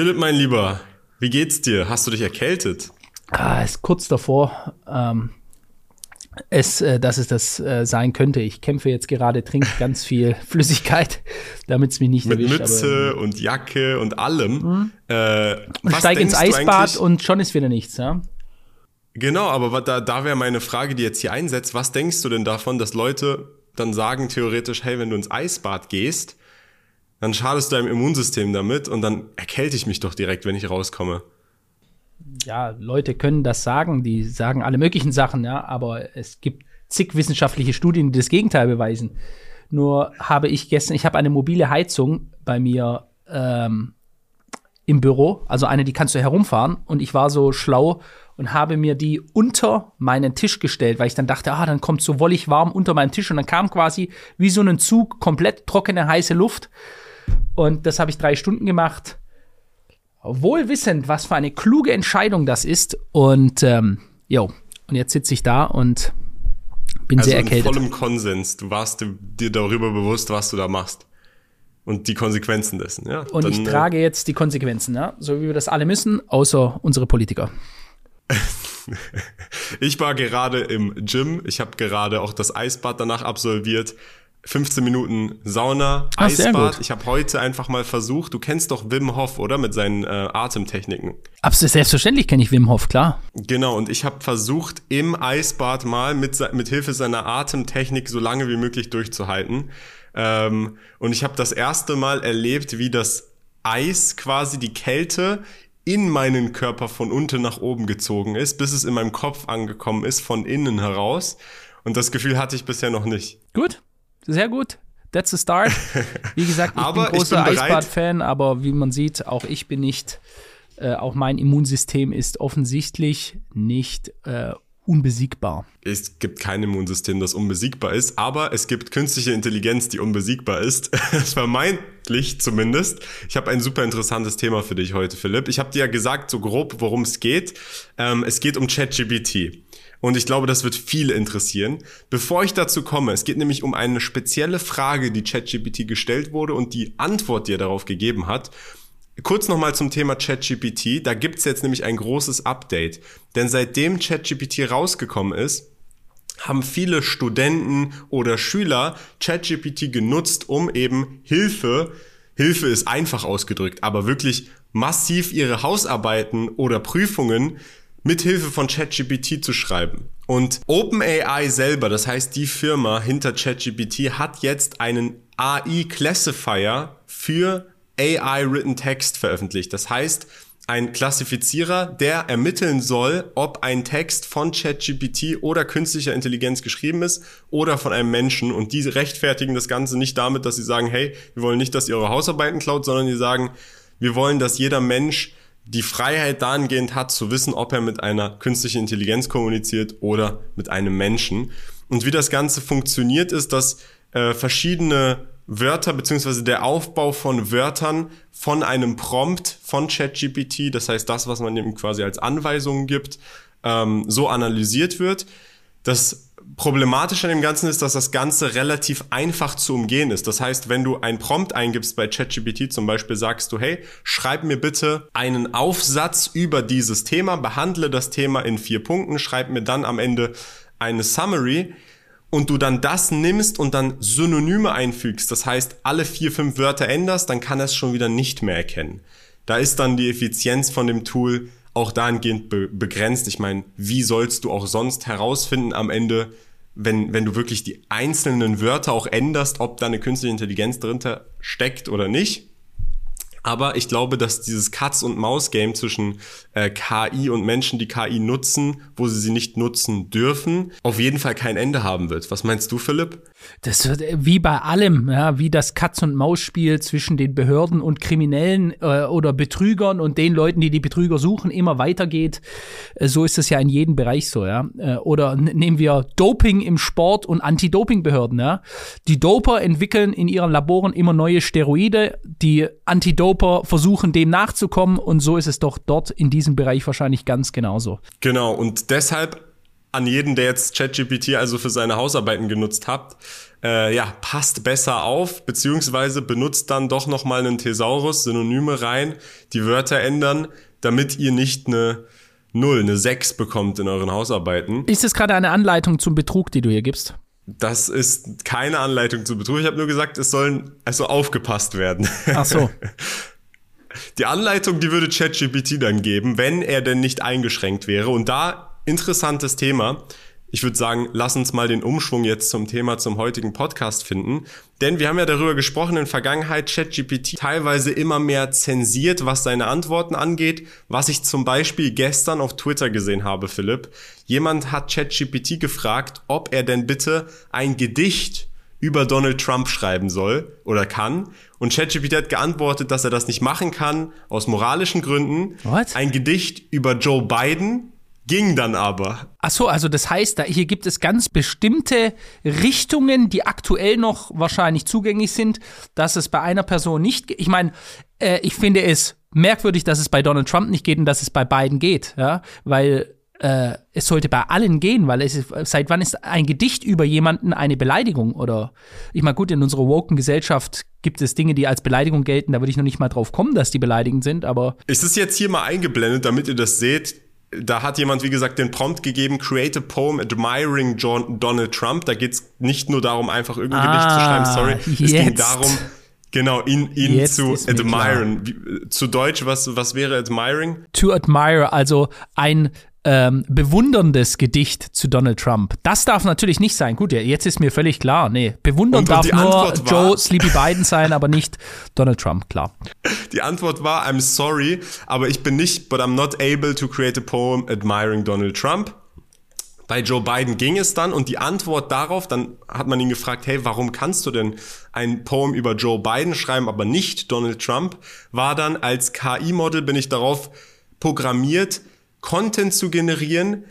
Philipp, mein Lieber, wie geht's dir? Hast du dich erkältet? Ah, ist kurz davor. Ähm, es, äh, dass es das äh, sein könnte. Ich kämpfe jetzt gerade, trinke ganz viel Flüssigkeit, damit es mich nicht Mit erwischt. Mütze und Jacke und allem. Mhm. Äh, und steige ins Eisbad und schon ist wieder nichts. Ja? Genau, aber da, da wäre meine Frage, die jetzt hier einsetzt. Was denkst du denn davon, dass Leute dann sagen theoretisch, hey, wenn du ins Eisbad gehst, dann schadest du deinem Immunsystem damit und dann erkälte ich mich doch direkt, wenn ich rauskomme. ja, Leute können das sagen, die sagen alle möglichen Sachen, ja, aber es gibt zig wissenschaftliche Studien, die das Gegenteil beweisen. Nur habe ich gestern, ich habe eine mobile Heizung bei mir ähm, im Büro, also eine, die kannst du herumfahren und ich war so schlau und habe mir die unter meinen Tisch gestellt, weil ich dann dachte, ah, dann kommt so wollig warm unter meinen Tisch und dann kam quasi wie so ein Zug komplett trockene, heiße Luft und das habe ich drei Stunden gemacht wohl wissend, was für eine kluge Entscheidung das ist. Und ähm, jo, und jetzt sitze ich da und bin Also sehr in erkältet. vollem Konsens. Du warst dir- darüber bewusst, was du da machst. Und die Konsequenzen dessen, ja. Und Dann, ich äh, trage jetzt die Konsequenzen, ja? so wie wir das alle müssen, außer unsere Politiker. Ich war gerade im Gym. Ich habe gerade auch das Eisbad danach absolviert. 15 Minuten Sauna, sehr Eisbad. Ich habe heute einfach mal versucht, du kennst doch Wim Hof, oder? Mit seinen äh, Atemtechniken. Absolut selbstverständlich kenne ich Wim Hof, klar. Genau, und ich habe versucht, im Eisbad mal mit, mit Hilfe seiner Atemtechnik so lange wie möglich durchzuhalten. Ähm, und ich habe das erste Mal erlebt, wie das Eis quasi die Kälte in meinen Körper von unten nach oben gezogen ist, bis es in meinem Kopf angekommen ist, von innen heraus. Und das Gefühl hatte ich bisher noch nicht. Gut, sehr gut. That's a start. Wie gesagt, ich bin großer. Eisbad-Fan, aber wie man sieht, auch ich bin nicht, äh, auch mein Immunsystem ist offensichtlich nicht äh, unbesiegbar. Es gibt kein Immunsystem, das unbesiegbar ist, aber es gibt künstliche Intelligenz, die unbesiegbar ist. Vermeintlich zumindest. Ich habe ein super interessantes Thema für dich heute, Philipp. Ich habe dir ja gesagt, so grob, worum es geht. Ähm, es geht um ChatGPT. Und ich glaube, das wird viele interessieren. Bevor ich dazu komme, es geht nämlich um eine spezielle Frage, die ChatGPT gestellt wurde und die Antwort, die er darauf gegeben hat. Kurz nochmal zum Thema ChatGPT. Da gibt's jetzt nämlich ein großes Update. Denn seitdem ChatGPT rausgekommen ist, haben viele Studenten oder Schüler ChatGPT genutzt, um eben Hilfe, Hilfe ist einfach ausgedrückt, aber wirklich massiv ihre Hausarbeiten oder Prüfungen mit Hilfe von ChatGPT zu schreiben. Und OpenAI selber, das heißt die Firma hinter ChatGPT, hat jetzt einen AI-Classifier für AI-Written Text veröffentlicht. Das heißt, ein Klassifizierer, der ermitteln soll, ob ein Text von ChatGPT oder künstlicher Intelligenz geschrieben ist oder von einem Menschen. Und die rechtfertigen das Ganze nicht damit, dass sie sagen, hey, wir wollen nicht, dass ihr eure Hausarbeiten klaut, sondern die sagen, wir wollen, dass jeder Mensch die Freiheit dahingehend hat, zu wissen, ob er mit einer künstlichen Intelligenz kommuniziert oder mit einem Menschen. Und wie das Ganze funktioniert, ist, dass äh, verschiedene Wörter beziehungsweise der Aufbau von Wörtern von einem Prompt von ChatGPT, das heißt das, was man ihm quasi als Anweisungen gibt, ähm, so analysiert wird. Das Problematische an dem Ganzen ist, dass das Ganze relativ einfach zu umgehen ist. Das heißt, wenn du ein Prompt eingibst bei ChatGPT, zum Beispiel sagst du, hey, schreib mir bitte einen Aufsatz über dieses Thema, behandle das Thema in vier Punkten, schreib mir dann am Ende eine Summary und du dann das nimmst und dann Synonyme einfügst, das heißt, alle vier, fünf Wörter änderst, dann kann er es schon wieder nicht mehr erkennen. Da ist dann die Effizienz von dem Tool auch dahingehend be begrenzt. Ich meine, wie sollst du auch sonst herausfinden am Ende, wenn, wenn du wirklich die einzelnen Wörter auch änderst, ob da eine künstliche Intelligenz dahinter steckt oder nicht? Aber ich glaube, dass dieses Katz- und Maus-Game zwischen äh, KI und Menschen, die KI nutzen, wo sie sie nicht nutzen dürfen, auf jeden Fall kein Ende haben wird. Was meinst du, Philipp? Das wird äh, wie bei allem, ja, wie das Katz-und-Maus-Spiel zwischen den Behörden und Kriminellen äh, oder Betrügern und den Leuten, die die Betrüger suchen, immer weitergeht. Äh, so ist es ja in jedem Bereich so, ja. Äh, oder nehmen wir Doping im Sport und Anti-Doping-Behörden, ja. Die Doper entwickeln in ihren Laboren immer neue Steroide, die Anti-Doper versuchen dem nachzukommen und so ist es doch dort in diesem Bereich wahrscheinlich ganz genauso. Genau, und deshalb an jeden, der jetzt ChatGPT also für seine Hausarbeiten genutzt hat, äh, ja, passt besser auf, beziehungsweise benutzt dann doch nochmal einen Thesaurus, Synonyme rein, die Wörter ändern, damit ihr nicht eine Null, eine 6 bekommt in euren Hausarbeiten. Ist es gerade eine Anleitung zum Betrug, die du hier gibst? Das ist keine Anleitung zum Betrug. Ich habe nur gesagt, es sollen also aufgepasst werden. Ach so. Die Anleitung, die würde ChatGPT dann geben, wenn er denn nicht eingeschränkt wäre. Und da interessantes Thema ich würde sagen, lass uns mal den Umschwung jetzt zum Thema zum heutigen Podcast finden. Denn wir haben ja darüber gesprochen in Vergangenheit, ChatGPT teilweise immer mehr zensiert, was seine Antworten angeht. Was ich zum Beispiel gestern auf Twitter gesehen habe, Philipp. Jemand hat ChatGPT gefragt, ob er denn bitte ein Gedicht über Donald Trump schreiben soll oder kann. Und ChatGPT hat geantwortet, dass er das nicht machen kann, aus moralischen Gründen. What? Ein Gedicht über Joe Biden Ging dann aber. Ach so, also das heißt, da hier gibt es ganz bestimmte Richtungen, die aktuell noch wahrscheinlich zugänglich sind, dass es bei einer Person nicht geht. Ich meine, äh, ich finde es merkwürdig, dass es bei Donald Trump nicht geht und dass es bei Biden geht, ja, weil äh, es sollte bei allen gehen, weil es ist, seit wann ist ein Gedicht über jemanden eine Beleidigung oder ich meine gut in unserer woken Gesellschaft gibt es Dinge, die als Beleidigung gelten, da würde ich noch nicht mal drauf kommen, dass die beleidigend sind, aber ist es jetzt hier mal eingeblendet, damit ihr das seht? Da hat jemand, wie gesagt, den Prompt gegeben, create a poem admiring John, Donald Trump. Da geht's nicht nur darum, einfach irgendein ah, Gedicht zu schreiben, sorry. Es jetzt. ging darum, genau, ihn, ihn zu admiren. Wie, zu Deutsch, was, was wäre admiring? To admire, also ein ähm, bewunderndes Gedicht zu Donald Trump. Das darf natürlich nicht sein. Gut, ja, jetzt ist mir völlig klar. Nee, bewundern und, darf und nur war, Joe Sleepy Biden sein, aber nicht Donald Trump, klar. Die Antwort war, I'm sorry, aber ich bin nicht, but I'm not able to create a poem admiring Donald Trump. Bei Joe Biden ging es dann und die Antwort darauf, dann hat man ihn gefragt, hey, warum kannst du denn ein Poem über Joe Biden schreiben, aber nicht Donald Trump, war dann als KI-Model bin ich darauf programmiert, Content zu generieren,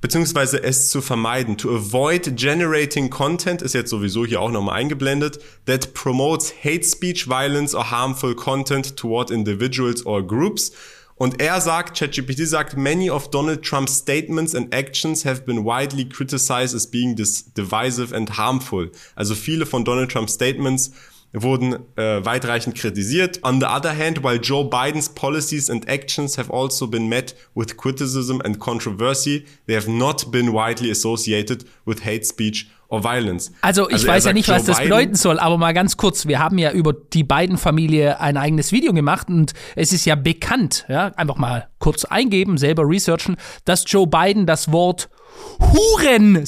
beziehungsweise es zu vermeiden. To avoid generating content ist jetzt sowieso hier auch nochmal eingeblendet, that promotes hate speech, violence or harmful content toward individuals or groups. Und er sagt, ChatGPT sagt, many of Donald Trump's statements and actions have been widely criticized as being divisive and harmful. Also viele von Donald Trumps Statements wurden äh, weitreichend kritisiert. On the other hand, while Joe Biden's policies and actions have also been met with criticism and controversy, they have not been widely associated with hate speech or violence. Also ich also weiß ja nicht, Joe was das Biden bedeuten soll, aber mal ganz kurz, wir haben ja über die beiden Familie ein eigenes Video gemacht und es ist ja bekannt, ja, einfach mal kurz eingeben, selber researchen, dass Joe Biden das Wort Huren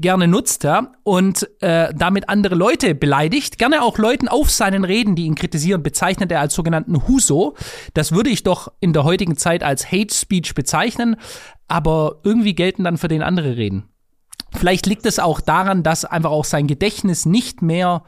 gerne nutzt ja, und äh, damit andere Leute beleidigt, gerne auch Leuten auf seinen Reden, die ihn kritisieren, bezeichnet er als sogenannten Huso. Das würde ich doch in der heutigen Zeit als Hate Speech bezeichnen, aber irgendwie gelten dann für den andere Reden. Vielleicht liegt es auch daran, dass einfach auch sein Gedächtnis nicht mehr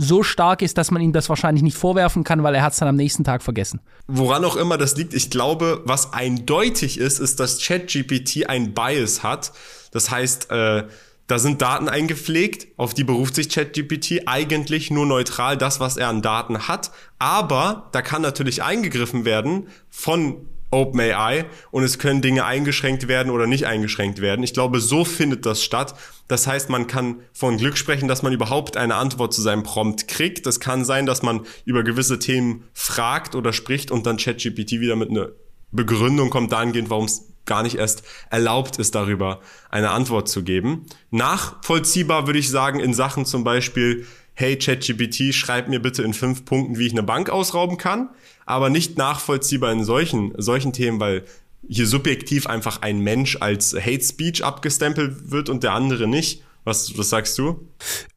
so stark ist, dass man ihm das wahrscheinlich nicht vorwerfen kann, weil er hat es dann am nächsten Tag vergessen. Woran auch immer das liegt, ich glaube, was eindeutig ist, ist, dass ChatGPT ein Bias hat. Das heißt, äh, da sind Daten eingepflegt, auf die beruft sich ChatGPT eigentlich nur neutral das, was er an Daten hat. Aber da kann natürlich eingegriffen werden von OpenAI und es können Dinge eingeschränkt werden oder nicht eingeschränkt werden. Ich glaube, so findet das statt. Das heißt, man kann von Glück sprechen, dass man überhaupt eine Antwort zu seinem Prompt kriegt. Das kann sein, dass man über gewisse Themen fragt oder spricht und dann ChatGPT wieder mit einer Begründung kommt dahingehend, warum es gar nicht erst erlaubt ist, darüber eine Antwort zu geben. Nachvollziehbar würde ich sagen in Sachen zum Beispiel, hey ChatGPT, schreib mir bitte in fünf Punkten, wie ich eine Bank ausrauben kann, aber nicht nachvollziehbar in solchen, solchen Themen, weil hier subjektiv einfach ein Mensch als Hate Speech abgestempelt wird und der andere nicht. Was, was sagst du?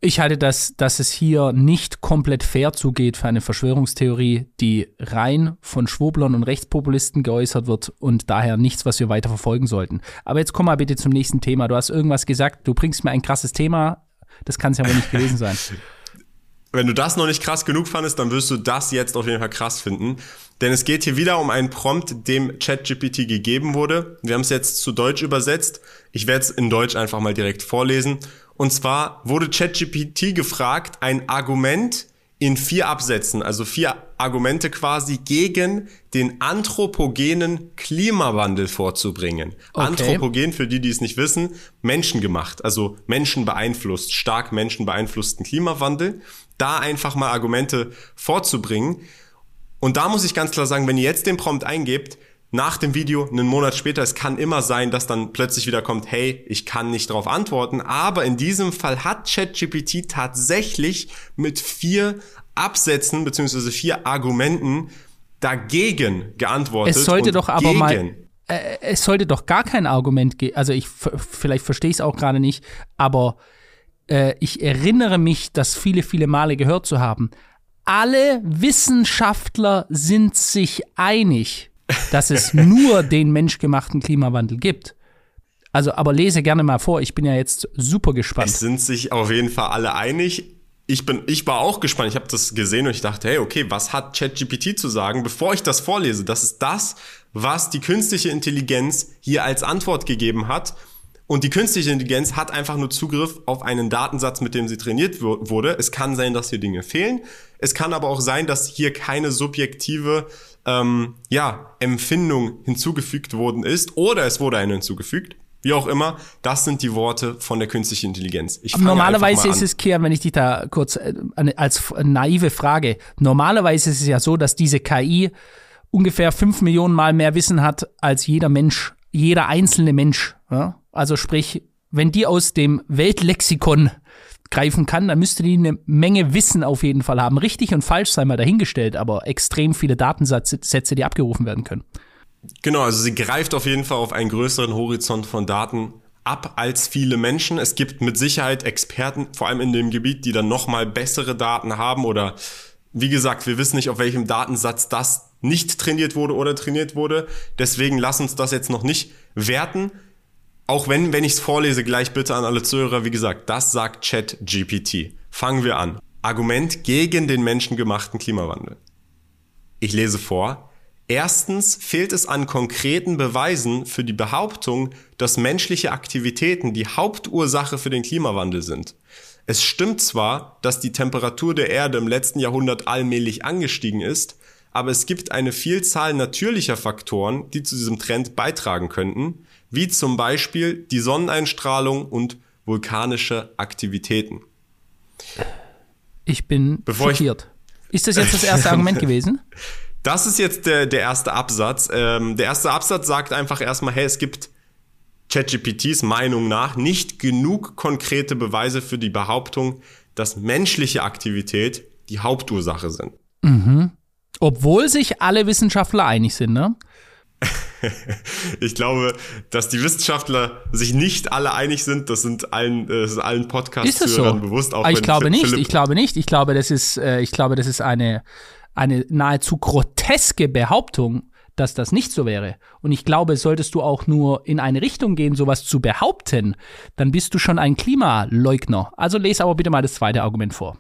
Ich halte das, dass es hier nicht komplett fair zugeht für eine Verschwörungstheorie, die rein von Schwoblern und Rechtspopulisten geäußert wird und daher nichts, was wir weiter verfolgen sollten. Aber jetzt komm mal bitte zum nächsten Thema. Du hast irgendwas gesagt, du bringst mir ein krasses Thema. Das kann es ja wohl nicht gewesen sein. Wenn du das noch nicht krass genug fandest, dann wirst du das jetzt auf jeden Fall krass finden. Denn es geht hier wieder um einen Prompt, dem ChatGPT gegeben wurde. Wir haben es jetzt zu Deutsch übersetzt. Ich werde es in Deutsch einfach mal direkt vorlesen. Und zwar wurde ChatGPT gefragt, ein Argument in vier Absätzen, also vier Argumente quasi gegen den anthropogenen Klimawandel vorzubringen. Okay. Anthropogen, für die, die es nicht wissen, menschengemacht, also Menschen beeinflusst, stark Menschen beeinflussten Klimawandel. Da einfach mal Argumente vorzubringen. Und da muss ich ganz klar sagen, wenn ihr jetzt den Prompt eingebt, nach dem Video, einen Monat später, es kann immer sein, dass dann plötzlich wieder kommt, hey, ich kann nicht darauf antworten. Aber in diesem Fall hat ChatGPT tatsächlich mit vier Absätzen beziehungsweise vier Argumenten dagegen geantwortet. Es sollte doch aber mal äh, es sollte doch gar kein Argument geben. Also ich vielleicht verstehe ich es auch gerade nicht, aber äh, ich erinnere mich, das viele, viele Male gehört zu haben. Alle Wissenschaftler sind sich einig, dass es nur den menschgemachten Klimawandel gibt. Also, aber lese gerne mal vor. Ich bin ja jetzt super gespannt. Es sind sich auf jeden Fall alle einig ich bin, ich war auch gespannt. Ich habe das gesehen und ich dachte, hey, okay, was hat ChatGPT zu sagen? Bevor ich das vorlese, das ist das, was die künstliche Intelligenz hier als Antwort gegeben hat. Und die künstliche Intelligenz hat einfach nur Zugriff auf einen Datensatz, mit dem sie trainiert wurde. Es kann sein, dass hier Dinge fehlen. Es kann aber auch sein, dass hier keine subjektive ähm, ja, Empfindung hinzugefügt worden ist oder es wurde eine hinzugefügt. Wie auch immer, das sind die Worte von der künstlichen Intelligenz. Ich normalerweise ist es, Kian, wenn ich dich da kurz äh, als naive Frage, normalerweise ist es ja so, dass diese KI ungefähr fünf Millionen Mal mehr Wissen hat als jeder Mensch, jeder einzelne Mensch. Ja? Also sprich, wenn die aus dem Weltlexikon greifen kann, dann müsste die eine Menge Wissen auf jeden Fall haben. Richtig und falsch sei mal dahingestellt, aber extrem viele Datensätze, die abgerufen werden können. Genau, also sie greift auf jeden Fall auf einen größeren Horizont von Daten ab als viele Menschen. Es gibt mit Sicherheit Experten, vor allem in dem Gebiet, die dann nochmal bessere Daten haben oder wie gesagt, wir wissen nicht, auf welchem Datensatz das nicht trainiert wurde oder trainiert wurde. Deswegen lass uns das jetzt noch nicht werten. Auch wenn, wenn ich es vorlese, gleich bitte an alle Zuhörer, wie gesagt, das sagt Chat GPT. Fangen wir an. Argument gegen den menschengemachten Klimawandel. Ich lese vor. Erstens fehlt es an konkreten Beweisen für die Behauptung, dass menschliche Aktivitäten die Hauptursache für den Klimawandel sind. Es stimmt zwar, dass die Temperatur der Erde im letzten Jahrhundert allmählich angestiegen ist, aber es gibt eine Vielzahl natürlicher Faktoren, die zu diesem Trend beitragen könnten, wie zum Beispiel die Sonneneinstrahlung und vulkanische Aktivitäten. Ich bin Bevor schockiert. Ich ist das jetzt das erste Argument gewesen? Das ist jetzt der, der erste Absatz. Ähm, der erste Absatz sagt einfach erstmal, hey, es gibt ChatGPTs Meinung nach nicht genug konkrete Beweise für die Behauptung, dass menschliche Aktivität die Hauptursache sind. Mhm. Obwohl sich alle Wissenschaftler einig sind, ne? ich glaube, dass die Wissenschaftler sich nicht alle einig sind. Das sind allen, äh, das ist allen Podcast-Hörern so? bewusst. Auch ich glaube nicht. Ich glaube nicht. Ich glaube, das ist, äh, ich glaube, das ist eine eine nahezu groteske Behauptung, dass das nicht so wäre. Und ich glaube, solltest du auch nur in eine Richtung gehen, sowas zu behaupten, dann bist du schon ein Klimaleugner. Also lese aber bitte mal das zweite Argument vor.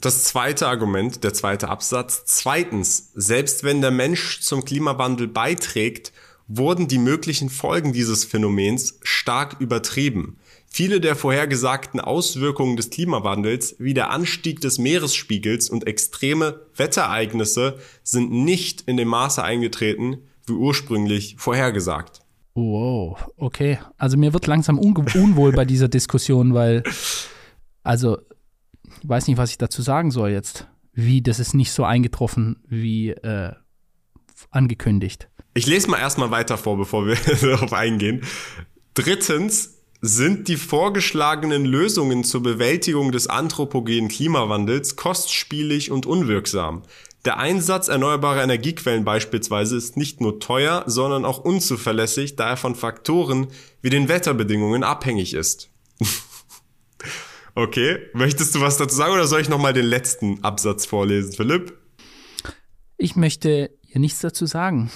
Das zweite Argument, der zweite Absatz. Zweitens, selbst wenn der Mensch zum Klimawandel beiträgt, wurden die möglichen Folgen dieses Phänomens stark übertrieben. Viele der vorhergesagten Auswirkungen des Klimawandels, wie der Anstieg des Meeresspiegels und extreme Wettereignisse, sind nicht in dem Maße eingetreten, wie ursprünglich vorhergesagt. Wow, okay. Also mir wird langsam unwohl bei dieser Diskussion, weil, also, weiß nicht, was ich dazu sagen soll jetzt. Wie, das ist nicht so eingetroffen wie äh, angekündigt. Ich lese mal erstmal weiter vor, bevor wir darauf eingehen. Drittens, sind die vorgeschlagenen Lösungen zur Bewältigung des anthropogenen Klimawandels kostspielig und unwirksam. Der Einsatz erneuerbarer Energiequellen beispielsweise ist nicht nur teuer, sondern auch unzuverlässig, da er von Faktoren wie den Wetterbedingungen abhängig ist. okay, möchtest du was dazu sagen oder soll ich nochmal den letzten Absatz vorlesen, Philipp? Ich möchte hier nichts dazu sagen.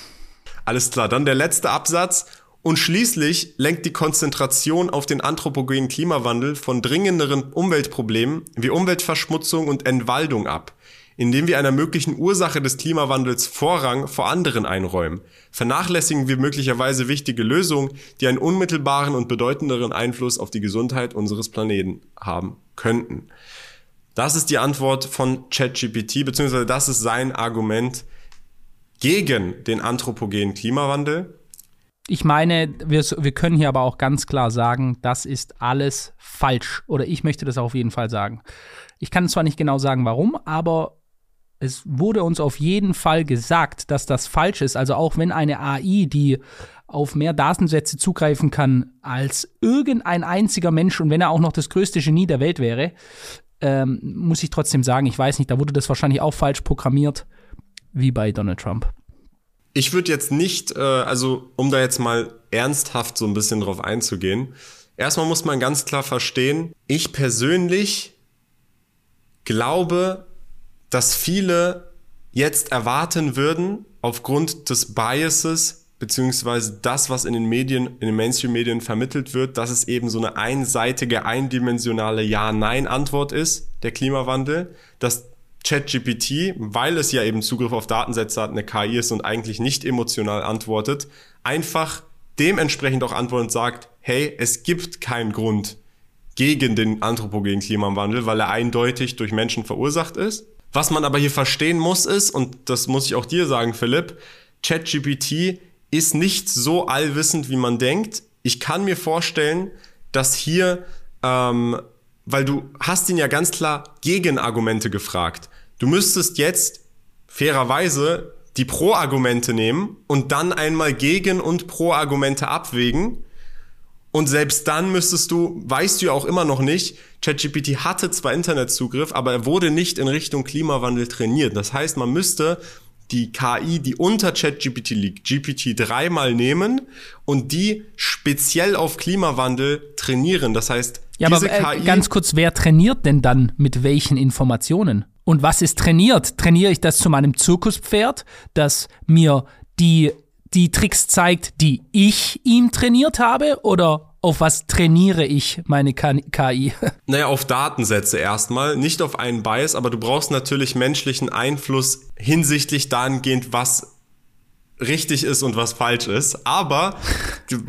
Alles klar, dann der letzte Absatz. Und schließlich lenkt die Konzentration auf den anthropogenen Klimawandel von dringenderen Umweltproblemen wie Umweltverschmutzung und Entwaldung ab, indem wir einer möglichen Ursache des Klimawandels Vorrang vor anderen einräumen. Vernachlässigen wir möglicherweise wichtige Lösungen, die einen unmittelbaren und bedeutenderen Einfluss auf die Gesundheit unseres Planeten haben könnten. Das ist die Antwort von ChatGPT, beziehungsweise das ist sein Argument gegen den anthropogenen Klimawandel. Ich meine, wir, wir können hier aber auch ganz klar sagen, das ist alles falsch. Oder ich möchte das auf jeden Fall sagen. Ich kann zwar nicht genau sagen, warum, aber es wurde uns auf jeden Fall gesagt, dass das falsch ist. Also auch wenn eine AI, die auf mehr Datensätze zugreifen kann als irgendein einziger Mensch und wenn er auch noch das größte Genie der Welt wäre, ähm, muss ich trotzdem sagen, ich weiß nicht, da wurde das wahrscheinlich auch falsch programmiert, wie bei Donald Trump. Ich würde jetzt nicht, äh, also um da jetzt mal ernsthaft so ein bisschen drauf einzugehen, erstmal muss man ganz klar verstehen, ich persönlich glaube, dass viele jetzt erwarten würden, aufgrund des Biases, beziehungsweise das, was in den Medien, in den Mainstream-Medien vermittelt wird, dass es eben so eine einseitige, eindimensionale Ja-Nein-Antwort ist, der Klimawandel, dass ChatGPT, weil es ja eben Zugriff auf Datensätze hat, eine KI ist und eigentlich nicht emotional antwortet, einfach dementsprechend auch antwortet und sagt, hey, es gibt keinen Grund gegen den anthropogenen Klimawandel, weil er eindeutig durch Menschen verursacht ist. Was man aber hier verstehen muss ist, und das muss ich auch dir sagen, Philipp, ChatGPT ist nicht so allwissend, wie man denkt. Ich kann mir vorstellen, dass hier, ähm, weil du hast ihn ja ganz klar Gegenargumente gefragt. Du müsstest jetzt fairerweise die Pro-Argumente nehmen und dann einmal Gegen- und Pro-Argumente abwägen. Und selbst dann müsstest du, weißt du ja auch immer noch nicht, ChatGPT hatte zwar Internetzugriff, aber er wurde nicht in Richtung Klimawandel trainiert. Das heißt, man müsste die KI, die unter ChatGPT liegt, GPT-3 mal nehmen und die speziell auf Klimawandel trainieren. Das heißt, ja, diese aber äh, KI ganz kurz, wer trainiert denn dann mit welchen Informationen? Und was ist trainiert? Trainiere ich das zu meinem Zirkuspferd, das mir die, die Tricks zeigt, die ich ihm trainiert habe? Oder auf was trainiere ich meine KI? Naja, auf Datensätze erstmal, nicht auf einen Bias, aber du brauchst natürlich menschlichen Einfluss hinsichtlich dahingehend, was richtig ist und was falsch ist. Aber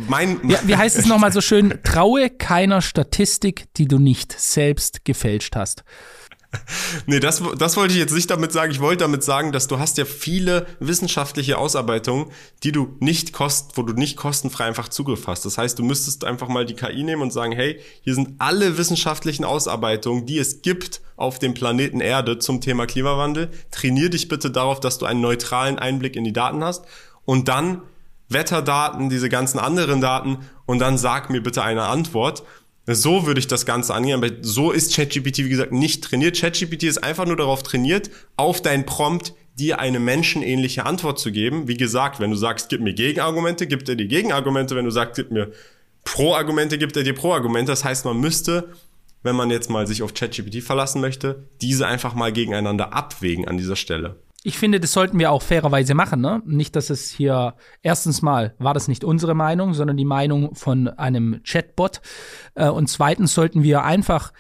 mein. Ja, wie heißt es nochmal so schön? Traue keiner Statistik, die du nicht selbst gefälscht hast. nee, das, das wollte ich jetzt nicht damit sagen. Ich wollte damit sagen, dass du hast ja viele wissenschaftliche Ausarbeitungen, die du nicht kost, wo du nicht kostenfrei einfach Zugriff hast. Das heißt, du müsstest einfach mal die KI nehmen und sagen, hey, hier sind alle wissenschaftlichen Ausarbeitungen, die es gibt auf dem Planeten Erde zum Thema Klimawandel. Trainier dich bitte darauf, dass du einen neutralen Einblick in die Daten hast und dann Wetterdaten, diese ganzen anderen Daten und dann sag mir bitte eine Antwort. So würde ich das Ganze angehen, aber so ist ChatGPT, wie gesagt, nicht trainiert. ChatGPT ist einfach nur darauf trainiert, auf dein Prompt dir eine menschenähnliche Antwort zu geben. Wie gesagt, wenn du sagst, gib mir Gegenargumente, gibt er dir Gegenargumente. Wenn du sagst, gib mir Pro-Argumente, gibt er dir Pro-Argumente. Das heißt, man müsste, wenn man jetzt mal sich auf ChatGPT verlassen möchte, diese einfach mal gegeneinander abwägen an dieser Stelle. Ich finde, das sollten wir auch fairerweise machen, ne? Nicht, dass es hier erstens mal war das nicht unsere Meinung, sondern die Meinung von einem Chatbot. Äh, und zweitens sollten wir einfach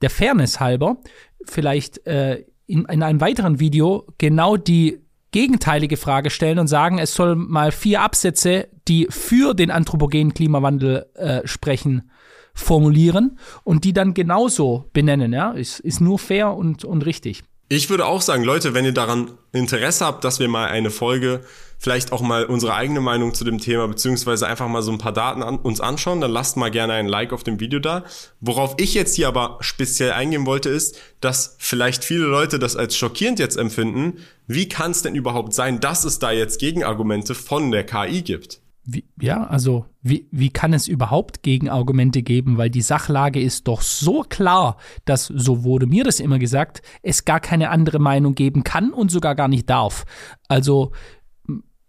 der Fairness halber vielleicht äh, in, in einem weiteren Video genau die gegenteilige Frage stellen und sagen, es soll mal vier Absätze, die für den anthropogenen Klimawandel äh, sprechen, formulieren und die dann genauso benennen. Ja, ist, ist nur fair und, und richtig. Ich würde auch sagen, Leute, wenn ihr daran Interesse habt, dass wir mal eine Folge, vielleicht auch mal unsere eigene Meinung zu dem Thema, beziehungsweise einfach mal so ein paar Daten an, uns anschauen, dann lasst mal gerne ein Like auf dem Video da. Worauf ich jetzt hier aber speziell eingehen wollte, ist, dass vielleicht viele Leute das als schockierend jetzt empfinden. Wie kann es denn überhaupt sein, dass es da jetzt Gegenargumente von der KI gibt? Wie, ja, also wie, wie kann es überhaupt Gegenargumente geben? Weil die Sachlage ist doch so klar, dass, so wurde mir das immer gesagt, es gar keine andere Meinung geben kann und sogar gar nicht darf. Also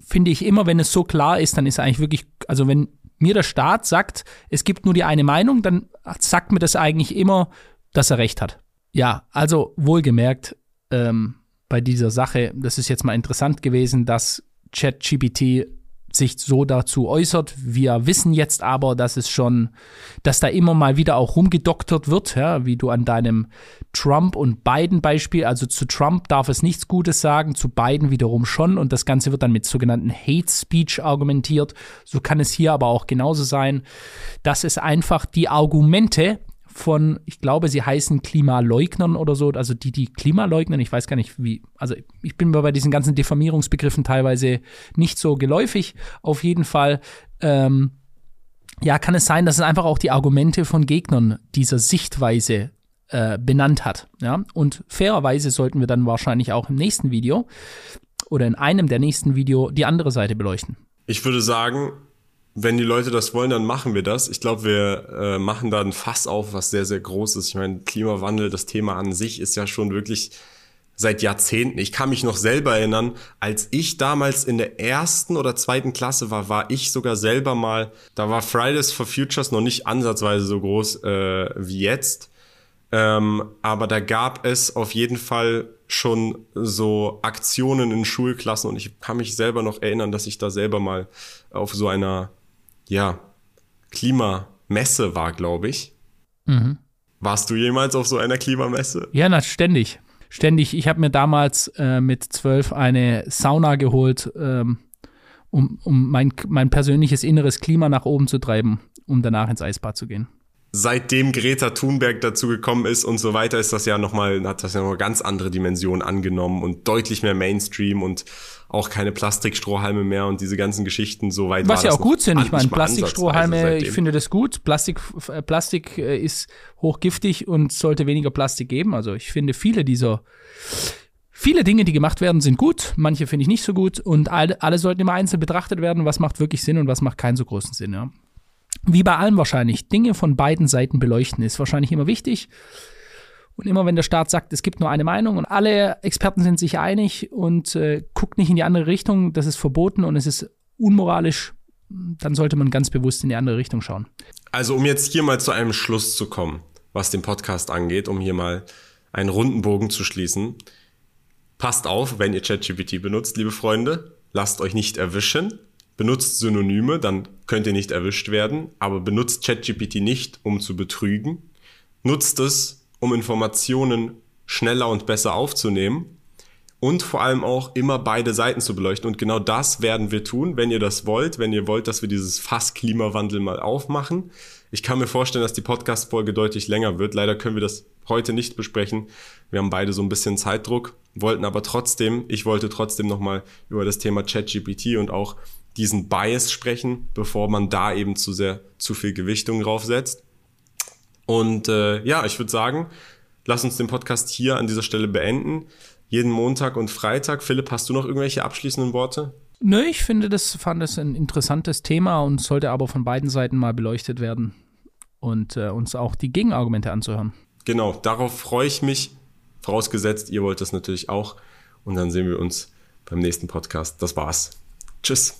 finde ich immer, wenn es so klar ist, dann ist eigentlich wirklich, also wenn mir der Staat sagt, es gibt nur die eine Meinung, dann sagt mir das eigentlich immer, dass er recht hat. Ja, also wohlgemerkt, ähm, bei dieser Sache, das ist jetzt mal interessant gewesen, dass ChatGPT sich so dazu äußert. Wir wissen jetzt aber, dass es schon, dass da immer mal wieder auch rumgedoktert wird, ja, wie du an deinem Trump und Biden Beispiel, also zu Trump darf es nichts Gutes sagen, zu Biden wiederum schon und das Ganze wird dann mit sogenannten Hate Speech argumentiert. So kann es hier aber auch genauso sein, dass es einfach die Argumente von, ich glaube, sie heißen Klimaleugnern oder so, also die, die Klimaleugnen, ich weiß gar nicht wie, also ich bin mir bei diesen ganzen Diffamierungsbegriffen teilweise nicht so geläufig. Auf jeden Fall, ähm, ja, kann es sein, dass es einfach auch die Argumente von Gegnern dieser Sichtweise äh, benannt hat. Ja? Und fairerweise sollten wir dann wahrscheinlich auch im nächsten Video oder in einem der nächsten Video die andere Seite beleuchten. Ich würde sagen, wenn die Leute das wollen, dann machen wir das. Ich glaube, wir äh, machen da ein Fass auf, was sehr, sehr groß ist. Ich meine, Klimawandel, das Thema an sich ist ja schon wirklich seit Jahrzehnten. Ich kann mich noch selber erinnern, als ich damals in der ersten oder zweiten Klasse war, war ich sogar selber mal, da war Fridays for Futures noch nicht ansatzweise so groß äh, wie jetzt. Ähm, aber da gab es auf jeden Fall schon so Aktionen in Schulklassen und ich kann mich selber noch erinnern, dass ich da selber mal auf so einer, ja, Klimamesse war, glaube ich. Mhm. Warst du jemals auf so einer Klimamesse? Ja, na, ständig. Ständig. Ich habe mir damals äh, mit zwölf eine Sauna geholt, ähm, um, um mein, mein persönliches inneres Klima nach oben zu treiben, um danach ins Eisbad zu gehen seitdem Greta Thunberg dazu gekommen ist und so weiter, ist das ja nochmal, hat das ja noch ganz andere Dimensionen angenommen und deutlich mehr Mainstream und auch keine Plastikstrohhalme mehr und diese ganzen Geschichten so weit. Was ja auch gut sind. Ich meine, Plastikstrohhalme, ich finde das gut. Plastik, äh, Plastik äh, ist hochgiftig und sollte weniger Plastik geben. Also ich finde viele dieser Viele Dinge, die gemacht werden, sind gut, manche finde ich nicht so gut und alle, alle sollten immer einzeln betrachtet werden, was macht wirklich Sinn und was macht keinen so großen Sinn. Ja wie bei allem wahrscheinlich, Dinge von beiden Seiten beleuchten ist wahrscheinlich immer wichtig. Und immer wenn der Staat sagt, es gibt nur eine Meinung und alle Experten sind sich einig und äh, guckt nicht in die andere Richtung, das ist verboten und es ist unmoralisch, dann sollte man ganz bewusst in die andere Richtung schauen. Also um jetzt hier mal zu einem Schluss zu kommen, was den Podcast angeht, um hier mal einen runden Bogen zu schließen. Passt auf, wenn ihr ChatGPT benutzt, liebe Freunde. Lasst euch nicht erwischen benutzt Synonyme, dann könnt ihr nicht erwischt werden, aber benutzt ChatGPT nicht, um zu betrügen. Nutzt es, um Informationen schneller und besser aufzunehmen und vor allem auch immer beide Seiten zu beleuchten. Und genau das werden wir tun, wenn ihr das wollt, wenn ihr wollt, dass wir dieses Fass Klimawandel mal aufmachen. Ich kann mir vorstellen, dass die Podcast-Folge deutlich länger wird. Leider können wir das heute nicht besprechen. Wir haben beide so ein bisschen Zeitdruck, wollten aber trotzdem, ich wollte trotzdem nochmal über das Thema ChatGPT und auch diesen Bias sprechen, bevor man da eben zu sehr zu viel Gewichtung draufsetzt. Und äh, ja, ich würde sagen, lass uns den Podcast hier an dieser Stelle beenden. Jeden Montag und Freitag. Philipp, hast du noch irgendwelche abschließenden Worte? Nö, ich finde das, fand es ein interessantes Thema und sollte aber von beiden Seiten mal beleuchtet werden und äh, uns auch die Gegenargumente anzuhören. Genau, darauf freue ich mich. Vorausgesetzt, ihr wollt das natürlich auch. Und dann sehen wir uns beim nächsten Podcast. Das war's. Tschüss.